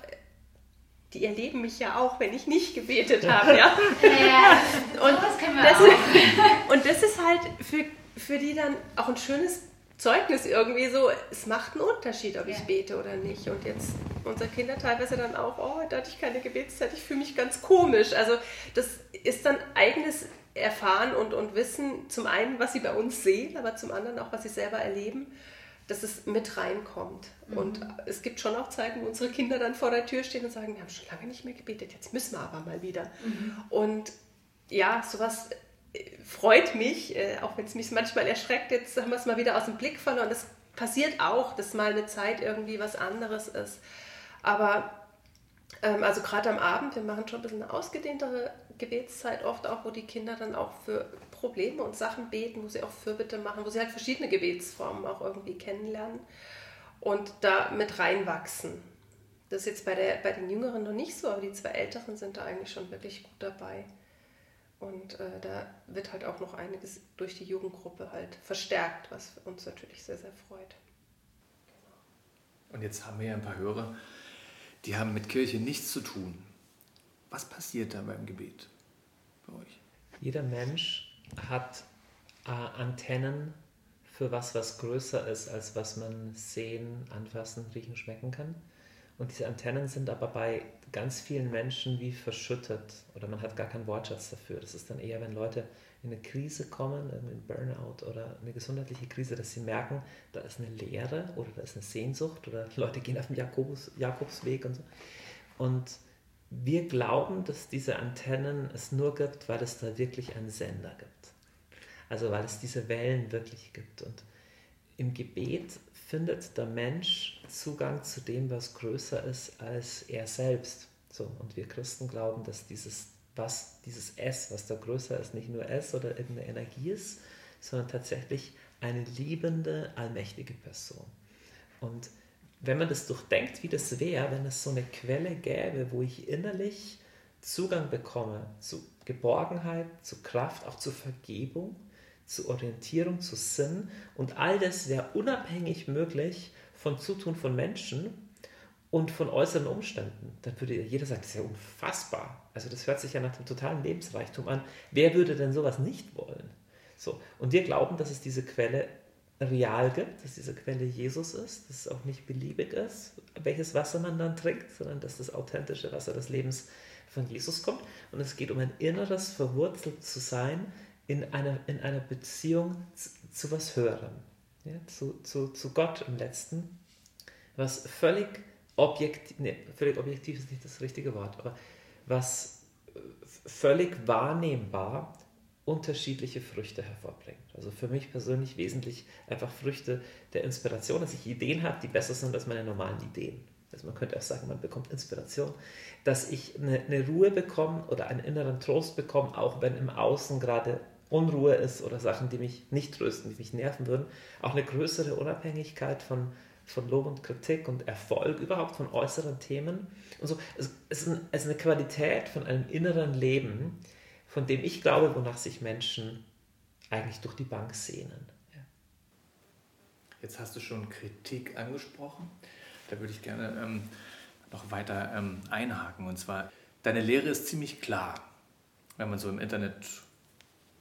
die erleben mich ja auch, wenn ich nicht gebetet habe. Ja, ja und, das kennen wir das auch. Ist, und das ist halt für, für die dann auch ein schönes Zeugnis irgendwie so, es macht einen Unterschied, ob ja. ich bete oder nicht. Und jetzt unsere Kinder teilweise dann auch, oh, da hatte ich keine Gebetszeit, ich fühle mich ganz komisch. Also das ist dann eigenes erfahren und, und wissen, zum einen, was sie bei uns sehen, aber zum anderen auch, was sie selber erleben, dass es mit reinkommt. Mhm. Und es gibt schon auch Zeiten, wo unsere Kinder dann vor der Tür stehen und sagen, wir haben schon lange nicht mehr gebetet, jetzt müssen wir aber mal wieder. Mhm. Und ja, sowas äh, freut mich, äh, auch wenn es mich manchmal erschreckt, jetzt haben wir es mal wieder aus dem Blick verloren. Das passiert auch, dass mal eine Zeit irgendwie was anderes ist. Aber ähm, also gerade am Abend, wir machen schon ein bisschen eine ausgedehntere Gebetszeit oft auch, wo die Kinder dann auch für Probleme und Sachen beten, wo sie auch Fürbitte machen, wo sie halt verschiedene Gebetsformen auch irgendwie kennenlernen und da mit reinwachsen. Das ist jetzt bei, der, bei den Jüngeren noch nicht so, aber die zwei Älteren sind da eigentlich schon wirklich gut dabei. Und äh, da wird halt auch noch einiges durch die Jugendgruppe halt verstärkt, was uns natürlich sehr, sehr freut. Und jetzt haben wir ja ein paar Hörer, die haben mit Kirche nichts zu tun. Was passiert da beim Gebet bei euch? Jeder Mensch hat äh, Antennen für was, was größer ist, als was man sehen, anfassen, riechen, schmecken kann. Und diese Antennen sind aber bei ganz vielen Menschen wie verschüttet oder man hat gar keinen Wortschatz dafür. Das ist dann eher, wenn Leute in eine Krise kommen, in einen Burnout oder eine gesundheitliche Krise, dass sie merken, da ist eine Leere oder da ist eine Sehnsucht oder Leute gehen auf den Jakobus, Jakobsweg und so. Und wir glauben, dass diese Antennen es nur gibt, weil es da wirklich einen Sender gibt. Also weil es diese Wellen wirklich gibt. Und im Gebet findet der Mensch Zugang zu dem, was größer ist als er selbst. So, und wir Christen glauben, dass dieses was dieses S, was da größer ist, nicht nur S oder irgendeine Energie ist, sondern tatsächlich eine liebende, allmächtige Person. Und wenn man das durchdenkt, wie das wäre, wenn es so eine Quelle gäbe, wo ich innerlich Zugang bekomme zu Geborgenheit, zu Kraft, auch zu Vergebung, zu Orientierung, zu Sinn und all das wäre unabhängig möglich von Zutun von Menschen, und von äußeren Umständen, dann würde jeder sagen, das ist ja unfassbar. Also das hört sich ja nach dem totalen Lebensreichtum an. Wer würde denn sowas nicht wollen? So, und wir glauben, dass es diese Quelle real gibt, dass diese Quelle Jesus ist, dass es auch nicht beliebig ist, welches Wasser man dann trinkt, sondern dass das authentische Wasser des Lebens von Jesus kommt. Und es geht um ein inneres verwurzelt zu sein in einer, in einer Beziehung zu, zu was Höherem, ja, zu, zu, zu Gott im Letzten, was völlig objektiv, nee, völlig objektiv ist nicht das richtige Wort, aber was völlig wahrnehmbar unterschiedliche Früchte hervorbringt. Also für mich persönlich wesentlich einfach Früchte der Inspiration, dass ich Ideen habe, die besser sind als meine normalen Ideen. Also man könnte auch sagen, man bekommt Inspiration, dass ich eine, eine Ruhe bekomme oder einen inneren Trost bekomme, auch wenn im Außen gerade Unruhe ist oder Sachen, die mich nicht trösten, die mich nerven würden. Auch eine größere Unabhängigkeit von von Lob und Kritik und Erfolg, überhaupt von äußeren Themen. Und so, es ist, ein, es ist eine Qualität von einem inneren Leben, von dem ich glaube, wonach sich Menschen eigentlich durch die Bank sehnen. Ja. Jetzt hast du schon Kritik angesprochen. Da würde ich gerne ähm, noch weiter ähm, einhaken. Und zwar, deine Lehre ist ziemlich klar, wenn man so im Internet,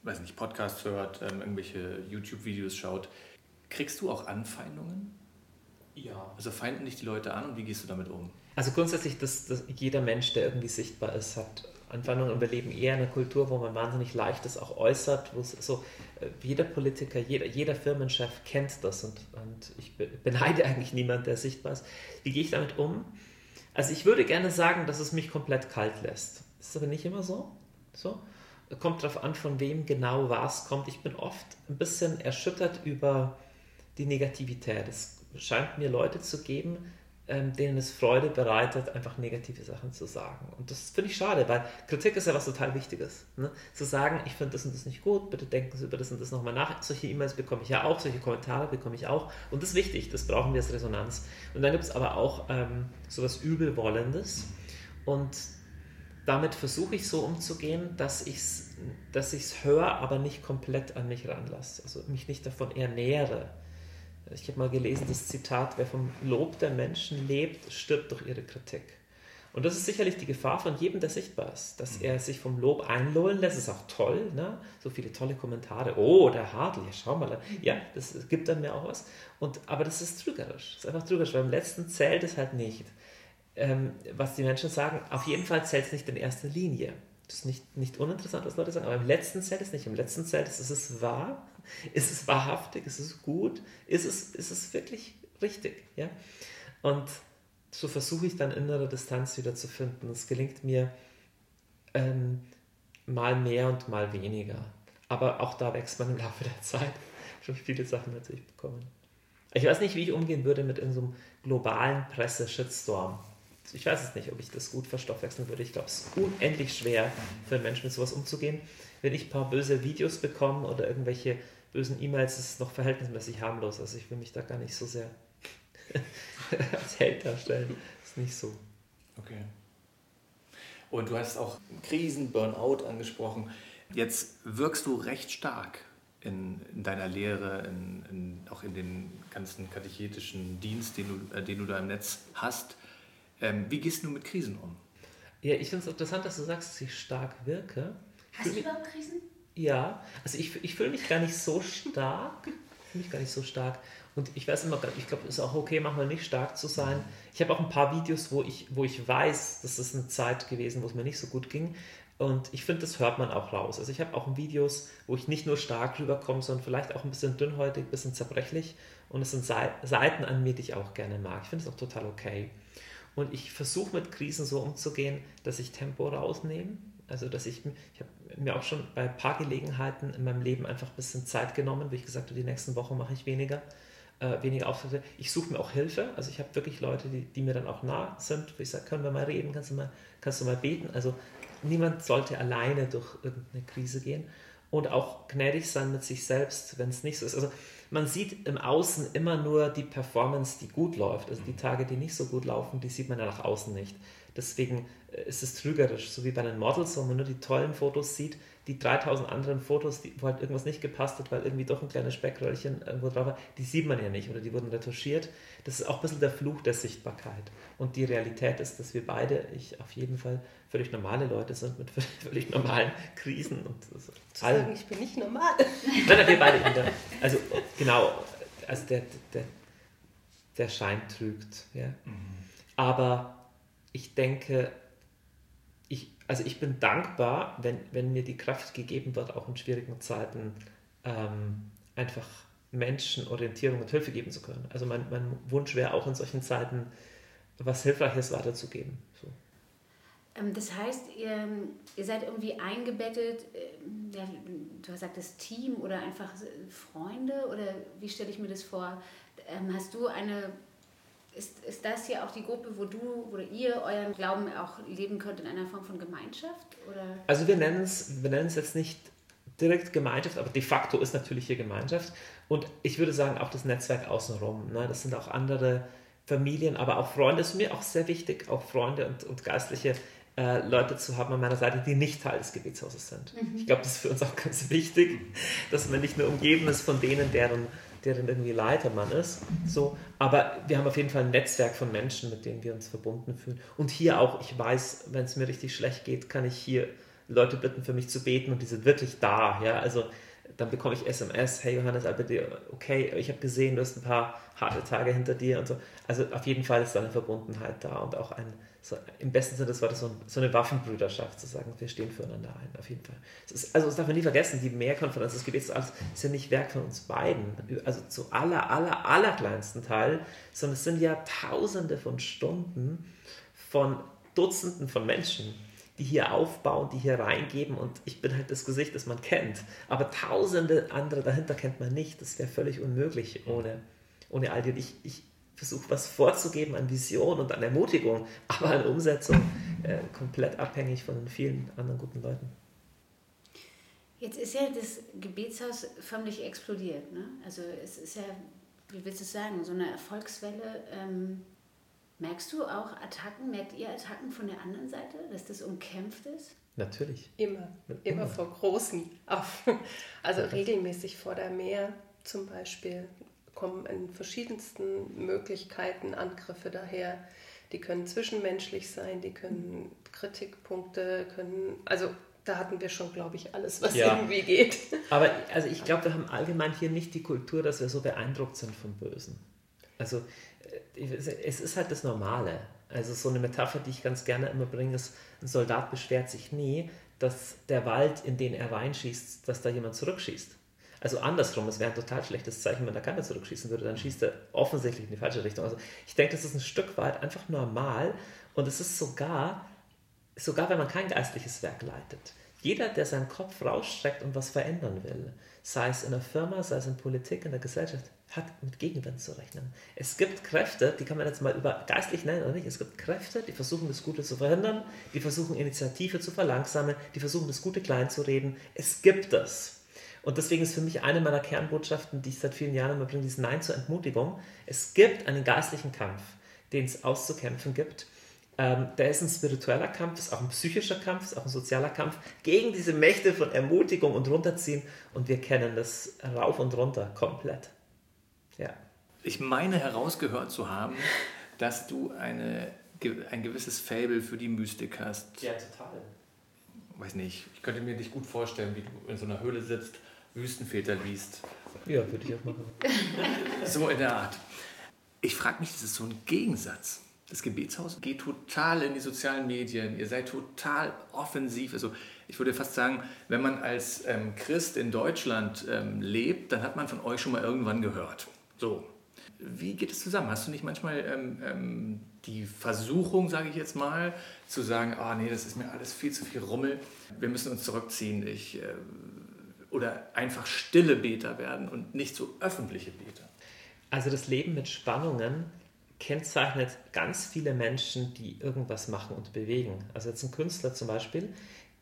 weiß nicht, Podcasts hört, ähm, irgendwelche YouTube-Videos schaut. Kriegst du auch Anfeindungen? Ja. Also feinden dich die Leute an und wie gehst du damit um? Also grundsätzlich, dass, dass jeder Mensch, der irgendwie sichtbar ist, hat Anfeindungen und wir leben eher in einer Kultur, wo man wahnsinnig leicht das auch äußert, wo es so äh, jeder Politiker, jeder, jeder Firmenchef kennt das und, und ich beneide eigentlich niemanden, der sichtbar ist. Wie gehe ich damit um? Also ich würde gerne sagen, dass es mich komplett kalt lässt. Ist aber nicht immer so. so. Kommt darauf an, von wem genau was kommt. Ich bin oft ein bisschen erschüttert über die Negativität. Es scheint mir Leute zu geben, ähm, denen es Freude bereitet, einfach negative Sachen zu sagen. Und das finde ich schade, weil Kritik ist ja was total Wichtiges. Ne? Zu sagen, ich finde das und das nicht gut, bitte denken Sie über das und das nochmal nach. Solche E-Mails bekomme ich ja auch, solche Kommentare bekomme ich auch. Und das ist wichtig, das brauchen wir als Resonanz. Und dann gibt es aber auch ähm, sowas Übelwollendes. Und damit versuche ich so umzugehen, dass ich es dass höre, aber nicht komplett an mich ranlasse. Also mich nicht davon ernähre ich habe mal gelesen, das Zitat, wer vom Lob der Menschen lebt, stirbt durch ihre Kritik. Und das ist sicherlich die Gefahr von jedem, der sichtbar ist, dass er sich vom Lob einlullen lässt. Das ist auch toll, ne? so viele tolle Kommentare. Oh, der Hadel, ja, schau mal. Ja, das gibt dann mir auch was. Und, aber das ist trügerisch. Das ist einfach trügerisch, weil im letzten zählt es halt nicht. Ähm, was die Menschen sagen, auf jeden Fall zählt es nicht in erster Linie. Das ist nicht, nicht uninteressant, was Leute sagen, aber im letzten zählt es nicht. Im letzten zählt es, ist es wahr? Ist es wahrhaftig? Ist es gut? Ist es, ist es wirklich richtig? Ja? Und so versuche ich dann innere Distanz wieder zu finden. Es gelingt mir ähm, mal mehr und mal weniger. Aber auch da wächst man im Laufe der Zeit. Schon viele Sachen natürlich bekommen. Ich weiß nicht, wie ich umgehen würde mit in so einem globalen Presse-Shitstorm ich weiß es nicht, ob ich das gut verstoffwechseln würde. Ich glaube, es ist unendlich schwer für einen Menschen mit sowas umzugehen. Wenn ich ein paar böse Videos bekomme oder irgendwelche bösen E-Mails, ist es noch verhältnismäßig harmlos. Also ich will mich da gar nicht so sehr als Held darstellen. Ist nicht so. Okay. Und du hast auch Krisen, Burnout angesprochen. Jetzt wirkst du recht stark in, in deiner Lehre, in, in, auch in den ganzen katechetischen Dienst, den du, äh, den du da im Netz hast. Ähm, wie gehst du mit Krisen um? Ja, ich finde es interessant, dass du sagst, dass ich stark wirke. Hast du überhaupt Krisen? Ja, also ich, ich fühle mich gar nicht so stark. Ich fühle mich gar nicht so stark. Und ich weiß immer, ich glaube, es ist auch okay, manchmal nicht stark zu sein. Ich habe auch ein paar Videos, wo ich, wo ich weiß, das ist eine Zeit gewesen, wo es mir nicht so gut ging. Und ich finde, das hört man auch raus. Also ich habe auch Videos, wo ich nicht nur stark rüberkomme, sondern vielleicht auch ein bisschen dünnhäutig, ein bisschen zerbrechlich. Und es sind Seiten an mir, die ich auch gerne mag. Ich finde es auch total okay. Und ich versuche mit Krisen so umzugehen, dass ich Tempo rausnehme. Also, dass ich, ich habe mir auch schon bei ein paar Gelegenheiten in meinem Leben einfach ein bisschen Zeit genommen, wo ich gesagt habe, die nächsten Wochen mache ich weniger, äh, weniger Auftritte. Ich suche mir auch Hilfe. Also, ich habe wirklich Leute, die, die mir dann auch nah sind, wo ich sage, können wir mal reden, kannst du mal, kannst du mal beten. Also, niemand sollte alleine durch irgendeine Krise gehen und auch gnädig sein mit sich selbst, wenn es nicht so ist. Also, man sieht im Außen immer nur die Performance, die gut läuft. Also die Tage, die nicht so gut laufen, die sieht man ja nach außen nicht. Deswegen äh, ist es trügerisch, so wie bei den Models, wo man nur die tollen Fotos sieht, die 3000 anderen Fotos, die, wo halt irgendwas nicht gepasst hat, weil irgendwie doch ein kleines Speckröllchen irgendwo drauf war, die sieht man ja nicht oder die wurden retuschiert. Das ist auch ein bisschen der Fluch der Sichtbarkeit. Und die Realität ist, dass wir beide, ich auf jeden Fall, völlig normale Leute sind mit völlig normalen Krisen. Und so. Zu sagen, ich bin nicht normal. Nein, nein, wir beide. Der, also genau, also der, der, der Schein trügt. Ja. Mhm. Aber ich denke, also ich bin dankbar, wenn, wenn mir die Kraft gegeben wird, auch in schwierigen Zeiten ähm, einfach Menschen Orientierung und Hilfe geben zu können. Also mein, mein Wunsch wäre auch in solchen Zeiten, was Hilfreiches weiterzugeben. So. Ähm, das heißt, ihr, ihr, seid irgendwie eingebettet, äh, ja, du sagtest Team oder einfach Freunde oder wie stelle ich mir das vor? Ähm, hast du eine ist, ist das hier auch die Gruppe, wo du oder ihr euren Glauben auch leben könnt in einer Form von Gemeinschaft? Oder? Also wir nennen es, wir nennen es jetzt nicht direkt Gemeinschaft, aber de facto ist natürlich hier Gemeinschaft. Und ich würde sagen, auch das Netzwerk außenrum. Ne? Das sind auch andere Familien, aber auch Freunde. Das ist mir auch sehr wichtig, auch Freunde und, und Geistliche äh, Leute zu haben an meiner Seite, die nicht Teil des Gebetshauses sind. Mhm. Ich glaube, das ist für uns auch ganz wichtig, dass man nicht nur umgeben ist von denen, deren, deren irgendwie Leiter man ist. So, aber wir haben auf jeden Fall ein Netzwerk von Menschen, mit denen wir uns verbunden fühlen. Und hier auch, ich weiß, wenn es mir richtig schlecht geht, kann ich hier Leute bitten, für mich zu beten und die sind wirklich da. Ja? Also dann bekomme ich SMS, hey Johannes, aber okay, ich habe gesehen, du hast ein paar harte Tage hinter dir und so. Also auf jeden Fall ist da eine Verbundenheit da und auch ein, so, im besten Sinne des Wortes so, so, eine Waffenbrüderschaft, zu sagen, wir stehen füreinander ein, auf jeden Fall. Ist, also das darf man nie vergessen, die Mehrkonferenz des Gebets ist ja nicht Werk von uns beiden, also zu aller, aller, aller kleinsten Teil, sondern es sind ja tausende von Stunden von Dutzenden von Menschen, die hier aufbauen, die hier reingeben und ich bin halt das Gesicht, das man kennt. Aber tausende andere dahinter kennt man nicht. Das wäre völlig unmöglich ohne, ohne all die. Ich, ich versuche was vorzugeben an Vision und an Ermutigung, aber an Umsetzung äh, komplett abhängig von den vielen anderen guten Leuten. Jetzt ist ja das Gebetshaus förmlich explodiert. Ne? Also es ist ja, wie willst du sagen, so eine Erfolgswelle. Ähm Merkst du auch Attacken, merkt ihr Attacken von der anderen Seite, dass das umkämpft ist? Natürlich. Immer, immer vor großen. Also regelmäßig vor der Meer zum Beispiel kommen in verschiedensten Möglichkeiten Angriffe daher. Die können zwischenmenschlich sein, die können Kritikpunkte, können, also da hatten wir schon, glaube ich, alles, was ja. irgendwie geht. Aber also ich glaube, wir haben allgemein hier nicht die Kultur, dass wir so beeindruckt sind vom Bösen. Also es ist halt das Normale. Also so eine Metapher, die ich ganz gerne immer bringe, ist, ein Soldat beschwert sich nie, dass der Wald, in den er reinschießt, dass da jemand zurückschießt. Also andersrum, es wäre ein total schlechtes Zeichen, wenn da keiner zurückschießen würde, dann schießt er offensichtlich in die falsche Richtung. Also ich denke, das ist ein Stück weit einfach normal und es ist sogar, sogar wenn man kein geistliches Werk leitet, jeder, der seinen Kopf rausstreckt und was verändern will, sei es in der Firma, sei es in Politik, in der Gesellschaft, hat mit Gegenwind zu rechnen. Es gibt Kräfte, die kann man jetzt mal über geistlich nennen oder nicht, es gibt Kräfte, die versuchen das Gute zu verhindern, die versuchen Initiative zu verlangsamen, die versuchen das Gute klein zu reden. Es gibt das. Und deswegen ist für mich eine meiner Kernbotschaften, die ich seit vielen Jahren immer bringe, dieses Nein zur Entmutigung. Es gibt einen geistlichen Kampf, den es auszukämpfen gibt. Ähm, der ist ein spiritueller Kampf, ist auch ein psychischer Kampf, ist auch ein sozialer Kampf gegen diese Mächte von Ermutigung und Runterziehen. Und wir kennen das rauf und runter komplett. Ja. Ich meine herausgehört zu haben, dass du eine, ein gewisses Fable für die Mystik hast. Ja, total. Weiß nicht, ich könnte mir dich gut vorstellen, wie du in so einer Höhle sitzt, Wüstenväter liest. Ja, würde ich auch machen. so in der Art. Ich frage mich, das ist so ein Gegensatz. Das Gebetshaus geht total in die sozialen Medien, ihr seid total offensiv. Also ich würde fast sagen, wenn man als ähm, Christ in Deutschland ähm, lebt, dann hat man von euch schon mal irgendwann gehört. So, wie geht es zusammen? Hast du nicht manchmal ähm, ähm, die Versuchung, sage ich jetzt mal, zu sagen, ah oh, nee, das ist mir alles viel zu viel Rummel, wir müssen uns zurückziehen, ich, äh, oder einfach stille Beter werden und nicht so öffentliche Beter? Also das Leben mit Spannungen kennzeichnet ganz viele Menschen, die irgendwas machen und bewegen. Also jetzt ein Künstler zum Beispiel,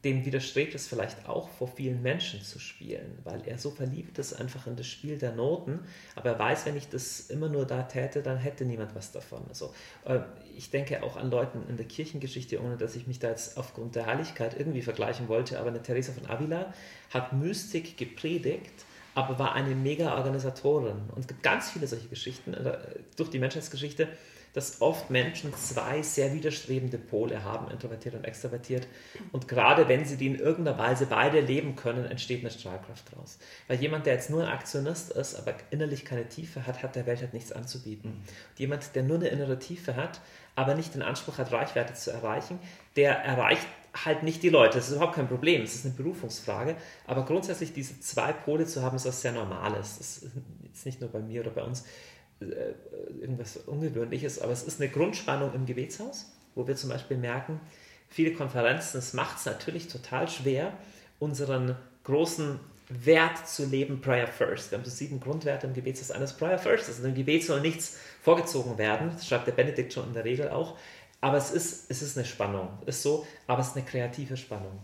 dem widerstrebt es vielleicht auch, vor vielen Menschen zu spielen, weil er so verliebt ist einfach in das Spiel der Noten, aber er weiß, wenn ich das immer nur da täte, dann hätte niemand was davon. Also äh, ich denke auch an Leuten in der Kirchengeschichte, ohne dass ich mich da jetzt aufgrund der Heiligkeit irgendwie vergleichen wollte, aber eine Teresa von Avila hat Mystik gepredigt, aber war eine Mega-Organisatorin. Und es gibt ganz viele solche Geschichten äh, durch die Menschheitsgeschichte, dass oft Menschen zwei sehr widerstrebende Pole haben, introvertiert und extrovertiert. Und gerade wenn sie die in irgendeiner Weise beide leben können, entsteht eine Strahlkraft daraus. Weil jemand, der jetzt nur ein Aktionist ist, aber innerlich keine Tiefe hat, hat der Welt halt nichts anzubieten. Und jemand, der nur eine innere Tiefe hat, aber nicht den Anspruch hat, Reichweite zu erreichen, der erreicht halt nicht die Leute. Das ist überhaupt kein Problem. Das ist eine Berufungsfrage. Aber grundsätzlich diese zwei Pole zu haben, ist was sehr Normales. Das ist jetzt nicht nur bei mir oder bei uns irgendwas Ungewöhnliches, aber es ist eine Grundspannung im Gebetshaus, wo wir zum Beispiel merken, viele Konferenzen, es macht es natürlich total schwer, unseren großen Wert zu leben, Prayer First. Wir haben so sieben Grundwerte im Gebetshaus. Eines Prayer First, also im Gebet soll nichts vorgezogen werden, das schreibt der Benedikt schon in der Regel auch, aber es ist, es ist eine Spannung, ist so, aber es ist eine kreative Spannung.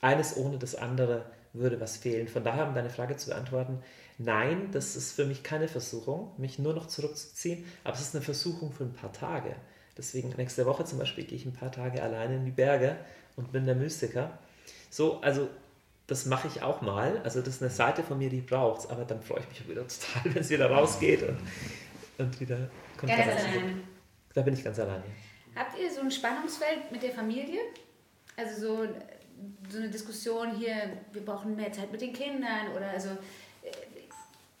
Eines ohne das andere würde was fehlen. Von daher, um deine Frage zu beantworten, nein, das ist für mich keine Versuchung, mich nur noch zurückzuziehen, aber es ist eine Versuchung für ein paar Tage. Deswegen nächste Woche zum Beispiel gehe ich ein paar Tage alleine in die Berge und bin der Mystiker. So, also das mache ich auch mal. Also das ist eine Seite von mir, die braucht es, aber dann freue ich mich auch wieder total, wenn es wieder rausgeht und, und wieder Konferenz. Da bin ich ganz alleine. Habt ihr so ein Spannungsfeld mit der Familie? Also so, so eine Diskussion hier, wir brauchen mehr Zeit mit den Kindern oder also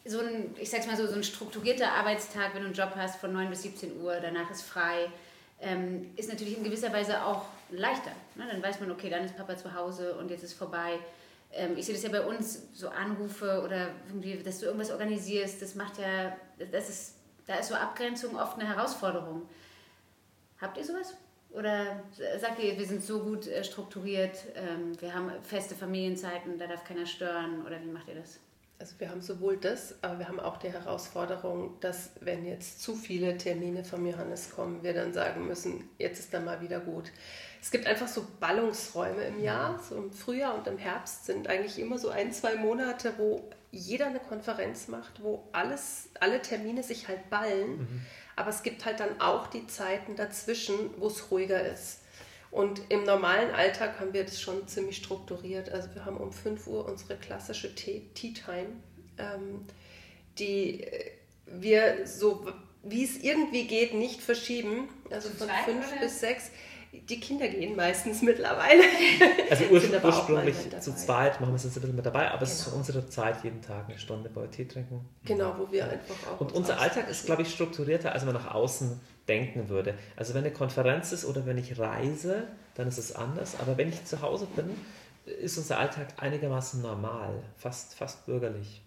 so ein, ich sag's mal so, so ein strukturierter Arbeitstag, wenn du einen Job hast von 9 bis 17 Uhr, danach ist frei, ähm, ist natürlich in gewisser Weise auch leichter. Ne? Dann weiß man, okay, dann ist Papa zu Hause und jetzt ist vorbei. Ähm, ich sehe das ja bei uns, so Anrufe oder irgendwie, dass du irgendwas organisierst, das macht ja, das ist, da ist so Abgrenzung oft eine Herausforderung. Habt ihr sowas? Oder sagt ihr, wir sind so gut äh, strukturiert, ähm, wir haben feste Familienzeiten, da darf keiner stören? Oder wie macht ihr das? Also wir haben sowohl das, aber wir haben auch die Herausforderung, dass wenn jetzt zu viele Termine vom Johannes kommen, wir dann sagen müssen, jetzt ist dann mal wieder gut. Es gibt einfach so Ballungsräume im Jahr, so im Frühjahr und im Herbst sind eigentlich immer so ein, zwei Monate, wo jeder eine Konferenz macht, wo alles, alle Termine sich halt ballen. Mhm. Aber es gibt halt dann auch die Zeiten dazwischen, wo es ruhiger ist. Und im normalen Alltag haben wir das schon ziemlich strukturiert. Also wir haben um 5 Uhr unsere klassische Tea Time, ähm, die äh, wir so, wie es irgendwie geht, nicht verschieben. Also von 5 bis 6 die Kinder gehen meistens mittlerweile. Also ur ursprünglich zu zweit machen wir es jetzt ein bisschen mit dabei, aber genau. es ist genau. unsere Zeit, jeden Tag eine Stunde bei Tee trinken. Genau, wo wir einfach auch. Und unser Alltag ist, glaube ich, strukturierter, als man nach außen denken würde. Also wenn eine Konferenz ist oder wenn ich reise, dann ist es anders. Aber wenn ich zu Hause bin, ist unser Alltag einigermaßen normal, fast, fast bürgerlich.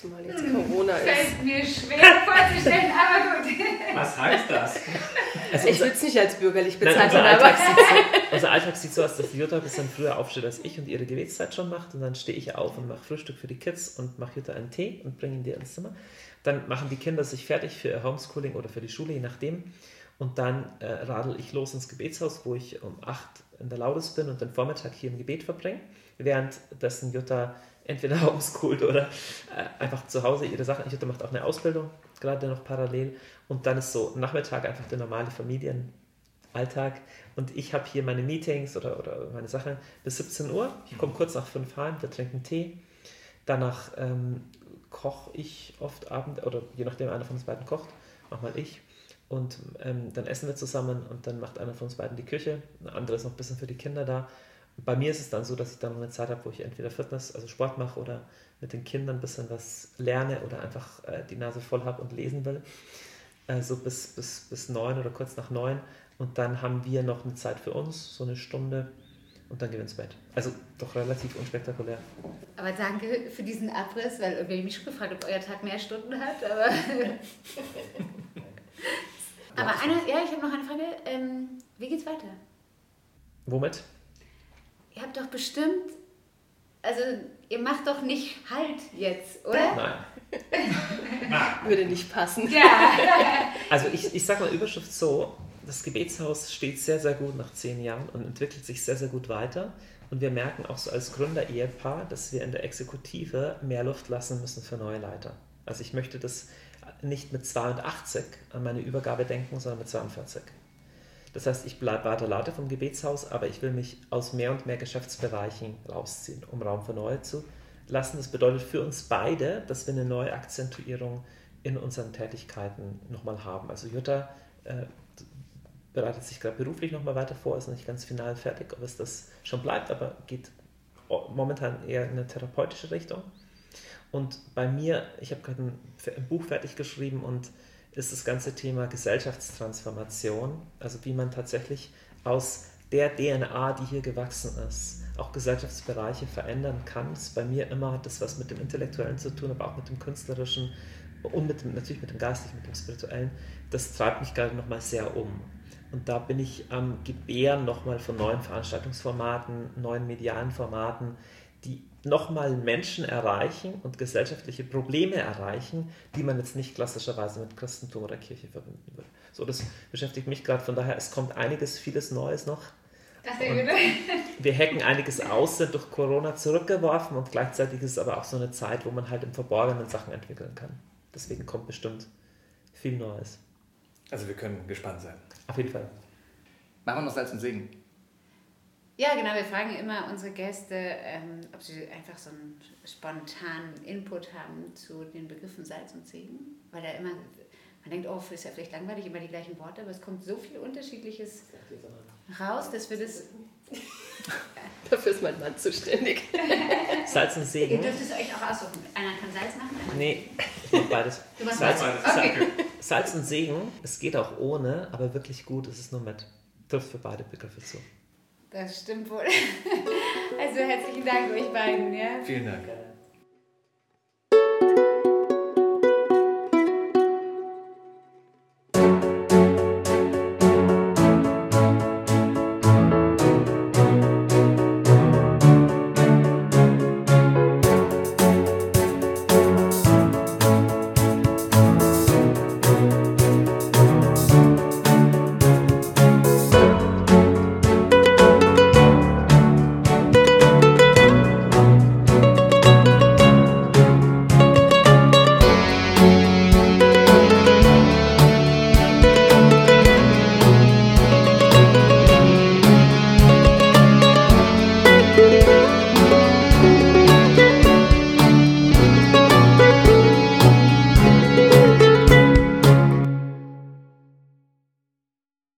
Zumal jetzt hm, Corona ist. Fällt mir schwer vorzustellen, aber gut. Was heißt das? Also ich würde es nicht als bürgerlich bezeichnen, unser, Alltag so, unser Alltag sieht so aus, dass die Jutta ein bisschen früher aufsteht als ich und ihre Gebetszeit schon macht. Und dann stehe ich auf und mache Frühstück für die Kids und mache Jutta einen Tee und bringe ihn dir ins Zimmer. Dann machen die Kinder sich fertig für ihr Homeschooling oder für die Schule, je nachdem. Und dann äh, radel ich los ins Gebetshaus, wo ich um 8 in der Laudes bin und den Vormittag hier im Gebet verbringe. Währenddessen Jutta entweder homeschoolt oder äh, einfach zu Hause ihre Sachen. Jutta macht auch eine Ausbildung, gerade noch parallel. Und dann ist so Nachmittag einfach der normale Familienalltag. Und ich habe hier meine Meetings oder, oder meine Sachen bis 17 Uhr. Ich komme kurz nach 5 heim, wir trinken Tee. Danach ähm, koche ich oft Abend, oder je nachdem einer von uns beiden kocht, manchmal ich. Und ähm, dann essen wir zusammen und dann macht einer von uns beiden die Küche. Ein anderer ist noch ein bisschen für die Kinder da. Bei mir ist es dann so, dass ich dann eine Zeit habe, wo ich entweder Fitness, also Sport mache oder mit den Kindern ein bisschen was lerne oder einfach äh, die Nase voll habe und lesen will. Äh, so bis, bis, bis neun oder kurz nach neun. Und dann haben wir noch eine Zeit für uns, so eine Stunde. Und dann gehen wir ins Bett. Also doch relativ unspektakulär. Aber danke für diesen Abriss, weil irgendwie mich schon gefragt, ob euer Tag mehr Stunden hat. Aber, aber eine, ja, ich habe noch eine Frage. Ähm, wie geht's weiter? Womit? Ihr habt doch bestimmt, also ihr macht doch nicht Halt jetzt, oder? Nein. Würde nicht passen. Ja. Also ich, ich sage mal Überschrift so, das Gebetshaus steht sehr, sehr gut nach zehn Jahren und entwickelt sich sehr, sehr gut weiter. Und wir merken auch so als Gründer-Ehepaar, dass wir in der Exekutive mehr Luft lassen müssen für neue Leiter. Also ich möchte das nicht mit 82 an meine Übergabe denken, sondern mit 42. Das heißt, ich bleibe weiter Leiter vom Gebetshaus, aber ich will mich aus mehr und mehr Geschäftsbereichen rausziehen, um Raum für neue zu lassen. Das bedeutet für uns beide, dass wir eine neue Akzentuierung in unseren Tätigkeiten nochmal haben. Also Jutta äh, bereitet sich gerade beruflich nochmal weiter vor, ist noch nicht ganz final fertig, ob es das schon bleibt, aber geht momentan eher in eine therapeutische Richtung. Und bei mir, ich habe gerade ein, ein Buch fertig geschrieben und ist das ganze Thema Gesellschaftstransformation, also wie man tatsächlich aus der DNA, die hier gewachsen ist, auch Gesellschaftsbereiche verändern kann. Das bei mir immer hat das was mit dem Intellektuellen zu tun, aber auch mit dem Künstlerischen und mit dem, natürlich mit dem Geistlichen, mit dem Spirituellen. Das treibt mich gerade nochmal sehr um. Und da bin ich am Gebären nochmal von neuen Veranstaltungsformaten, neuen medialen Formaten, die nochmal Menschen erreichen und gesellschaftliche Probleme erreichen, die man jetzt nicht klassischerweise mit Christentum oder Kirche verbinden würde. So, das beschäftigt mich gerade. Von daher, es kommt einiges, vieles Neues noch. wir hacken einiges aus, sind durch Corona zurückgeworfen und gleichzeitig ist es aber auch so eine Zeit, wo man halt im Verborgenen Sachen entwickeln kann. Deswegen kommt bestimmt viel Neues. Also wir können gespannt sein. Auf jeden Fall. Machen wir noch Salz und Segen. Ja, genau. Wir fragen immer unsere Gäste, ähm, ob sie einfach so einen spontanen Input haben zu den Begriffen Salz und Segen. Weil da immer, man denkt, oh, ist ja vielleicht langweilig, immer die gleichen Worte, aber es kommt so viel Unterschiedliches raus, dass wir das. Dafür ist mein Mann zuständig. Salz und Ihr Segen. dürft es euch auch aussuchen. Einer kann Salz machen, einer Nee, ich mach beides. Du machst Salz, beides. Salz, Okay. Salz und Segen, es geht auch ohne, aber wirklich gut, es ist nur mit. Trifft für beide Begriffe zu. Das stimmt wohl. Also herzlichen Dank euch beiden. Ja? Vielen Dank.